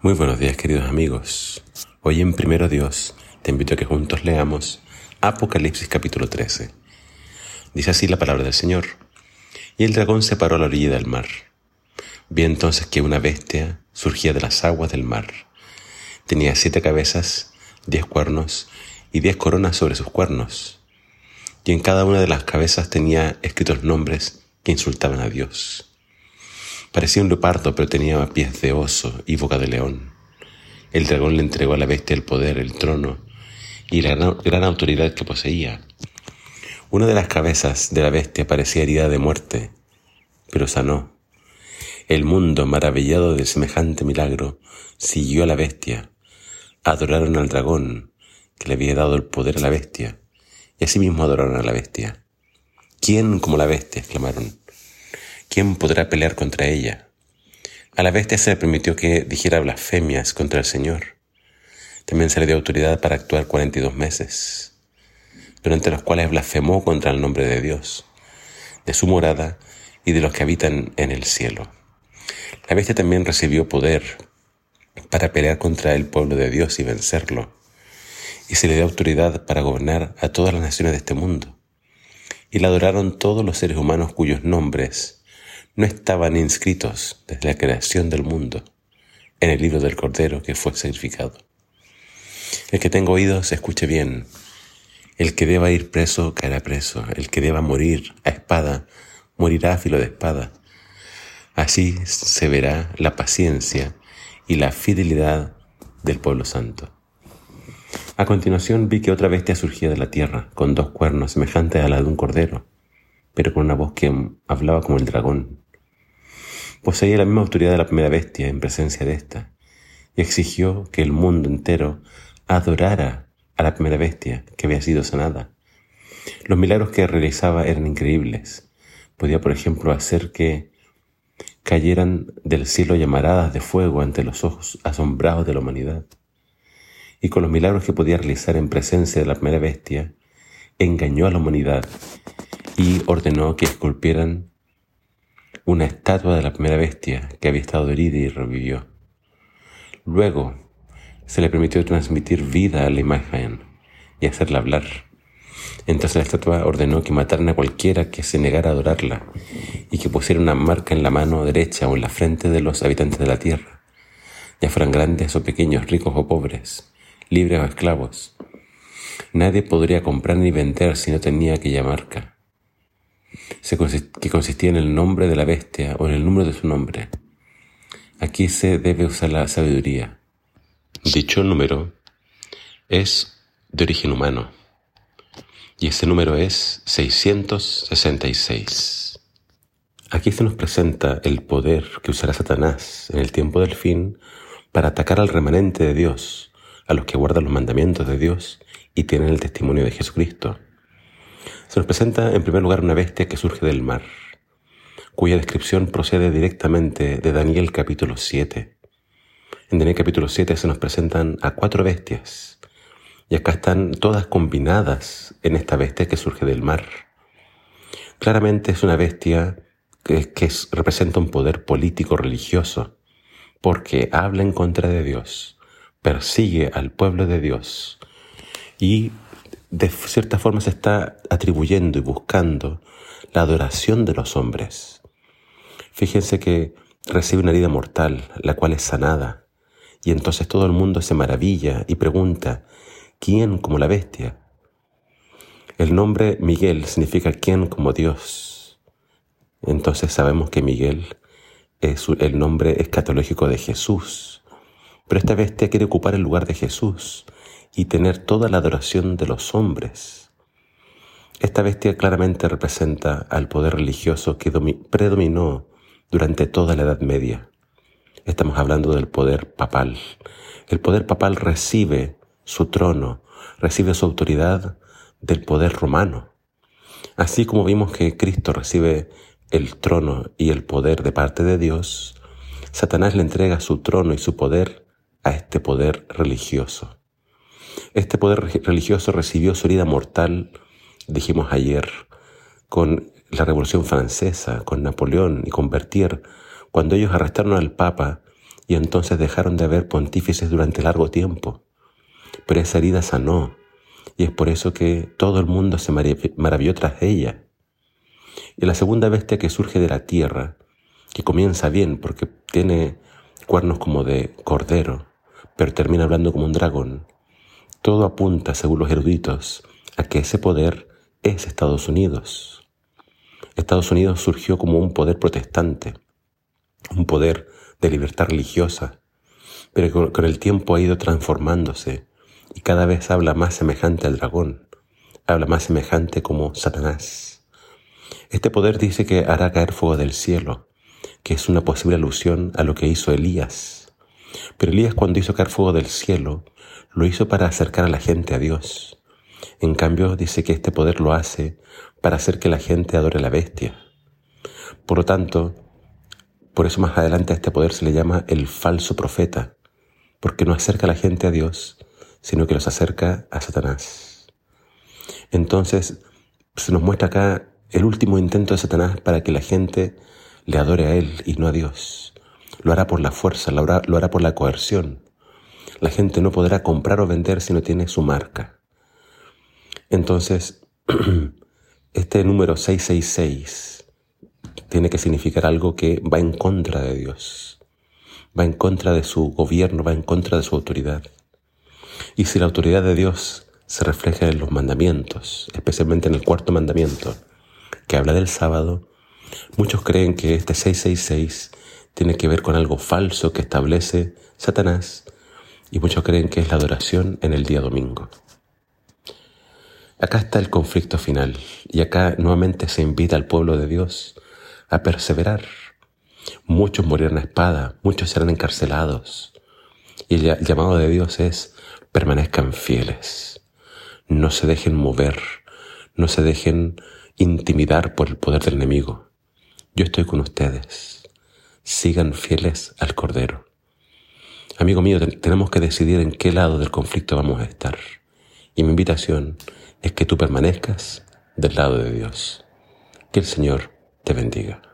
Muy buenos días queridos amigos. Hoy en Primero Dios te invito a que juntos leamos Apocalipsis capítulo 13. Dice así la palabra del Señor. Y el dragón se paró a la orilla del mar. Vi entonces que una bestia surgía de las aguas del mar. Tenía siete cabezas, diez cuernos y diez coronas sobre sus cuernos. Y en cada una de las cabezas tenía escritos nombres que insultaban a Dios. Parecía un leopardo, pero tenía pies de oso y boca de león. El dragón le entregó a la bestia el poder, el trono y la gran, autoridad que poseía. Una de las cabezas de la bestia parecía herida de muerte, pero sanó. El mundo, maravillado de semejante milagro, siguió a la bestia. Adoraron al dragón, que le había dado el poder a la bestia, y asimismo adoraron a la bestia. ¿Quién como la bestia? exclamaron. ¿Quién podrá pelear contra ella? A la bestia se le permitió que dijera blasfemias contra el Señor. También se le dio autoridad para actuar 42 meses, durante los cuales blasfemó contra el nombre de Dios, de su morada y de los que habitan en el cielo. La bestia también recibió poder para pelear contra el pueblo de Dios y vencerlo, y se le dio autoridad para gobernar a todas las naciones de este mundo. Y la adoraron todos los seres humanos cuyos nombres no estaban inscritos desde la creación del mundo en el libro del Cordero que fue sacrificado. El que tenga oídos, escuche bien. El que deba ir preso, caerá preso. El que deba morir a espada, morirá a filo de espada. Así se verá la paciencia y la fidelidad del pueblo santo. A continuación vi que otra bestia surgía de la tierra, con dos cuernos semejantes a la de un cordero, pero con una voz que hablaba como el dragón poseía la misma autoridad de la primera bestia en presencia de ésta, y exigió que el mundo entero adorara a la primera bestia que había sido sanada. Los milagros que realizaba eran increíbles. Podía, por ejemplo, hacer que cayeran del cielo llamaradas de fuego ante los ojos asombrados de la humanidad. Y con los milagros que podía realizar en presencia de la primera bestia, engañó a la humanidad y ordenó que esculpieran una estatua de la primera bestia que había estado herida y revivió. Luego se le permitió transmitir vida a la imagen y hacerla hablar. Entonces la estatua ordenó que mataran a cualquiera que se negara a adorarla y que pusiera una marca en la mano derecha o en la frente de los habitantes de la tierra, ya fueran grandes o pequeños, ricos o pobres, libres o esclavos. Nadie podría comprar ni vender si no tenía aquella marca que consistía en el nombre de la bestia o en el número de su nombre. Aquí se debe usar la sabiduría. Dicho número es de origen humano y ese número es 666. Aquí se nos presenta el poder que usará Satanás en el tiempo del fin para atacar al remanente de Dios, a los que guardan los mandamientos de Dios y tienen el testimonio de Jesucristo. Se nos presenta en primer lugar una bestia que surge del mar, cuya descripción procede directamente de Daniel capítulo 7. En Daniel capítulo 7 se nos presentan a cuatro bestias, y acá están todas combinadas en esta bestia que surge del mar. Claramente es una bestia que, representa un poder político religioso, porque habla en contra de Dios, persigue al pueblo de Dios y de cierta forma se está atribuyendo y buscando la adoración de los hombres. Fíjense que recibe una herida mortal, la cual es sanada, y entonces todo el mundo se maravilla y pregunta, ¿quién como la bestia? El nombre Miguel significa quién como Dios. Entonces sabemos que Miguel es el nombre escatológico de Jesús. Pero esta bestia quiere ocupar el lugar de Jesús y tener toda la adoración de los hombres. Esta bestia claramente representa al poder religioso que predominó durante toda la Edad Media. Estamos hablando del poder papal. El poder papal recibe su trono, recibe su autoridad del poder romano. Así como vimos que Cristo recibe el trono y el poder de parte de Dios, Satanás le entrega su trono y su poder a este poder religioso. Este poder religioso recibió su herida mortal, dijimos ayer, con la Revolución Francesa, con Napoleón y con Berthier, cuando ellos arrestaron al Papa y entonces dejaron de haber pontífices durante largo tiempo. Pero esa herida sanó y es por eso que todo el mundo se maravilló tras ella. Y la segunda bestia que surge de la tierra, que comienza bien porque tiene cuernos como de cordero, pero termina hablando como un dragón, todo apunta, según los eruditos, a que ese poder es Estados Unidos. Estados Unidos surgió como un poder protestante, un poder de libertad religiosa, pero con el tiempo ha ido transformándose y cada vez habla más semejante al dragón, habla más semejante como Satanás. Este poder dice que hará caer fuego del cielo, que es una posible alusión a lo que hizo Elías. Pero Elías cuando hizo caer fuego del cielo, lo hizo para acercar a la gente a Dios. En cambio, dice que este poder lo hace para hacer que la gente adore a la bestia. Por lo tanto, por eso más adelante a este poder se le llama el falso profeta, porque no acerca a la gente a Dios, sino que los acerca a Satanás. Entonces, se nos muestra acá el último intento de Satanás para que la gente le adore a él y no a Dios. Lo hará por la fuerza, lo hará, lo hará por la coerción. La gente no podrá comprar o vender si no tiene su marca. Entonces, este número 666 tiene que significar algo que va en contra de Dios, va en contra de su gobierno, va en contra de su autoridad. Y si la autoridad de Dios se refleja en los mandamientos, especialmente en el cuarto mandamiento, que habla del sábado, muchos creen que este 666 tiene que ver con algo falso que establece Satanás y muchos creen que es la adoración en el día domingo. Acá está el conflicto final y acá nuevamente se invita al pueblo de Dios a perseverar. Muchos morirán a espada, muchos serán encarcelados. Y el llamado de Dios es permanezcan fieles, no se dejen mover, no se dejen intimidar por el poder del enemigo. Yo estoy con ustedes. Sigan fieles al Cordero. Amigo mío, tenemos que decidir en qué lado del conflicto vamos a estar. Y mi invitación es que tú permanezcas del lado de Dios. Que el Señor te bendiga.